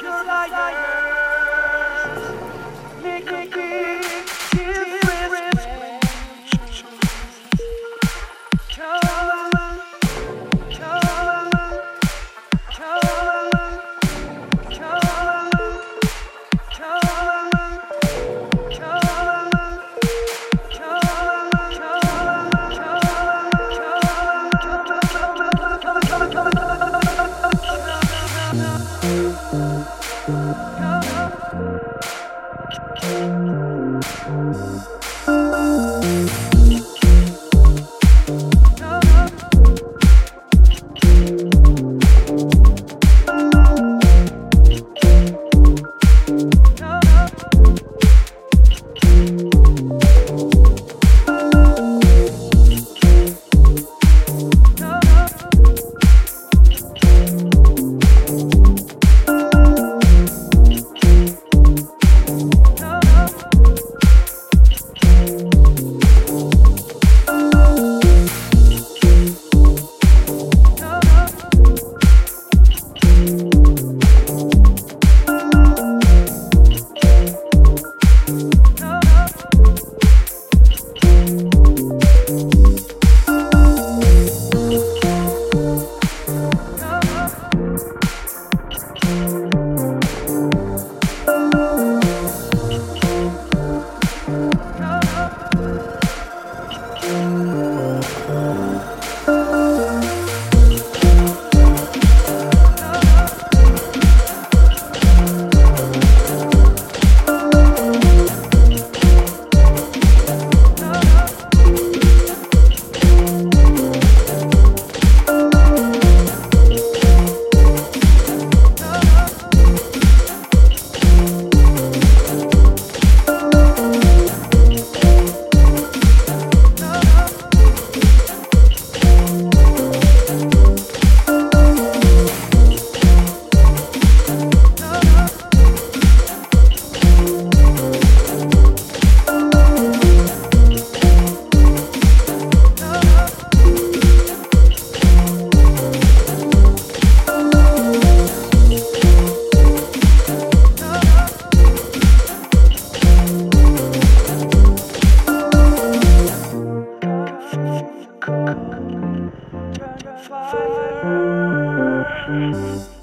You're like Mm-hmm.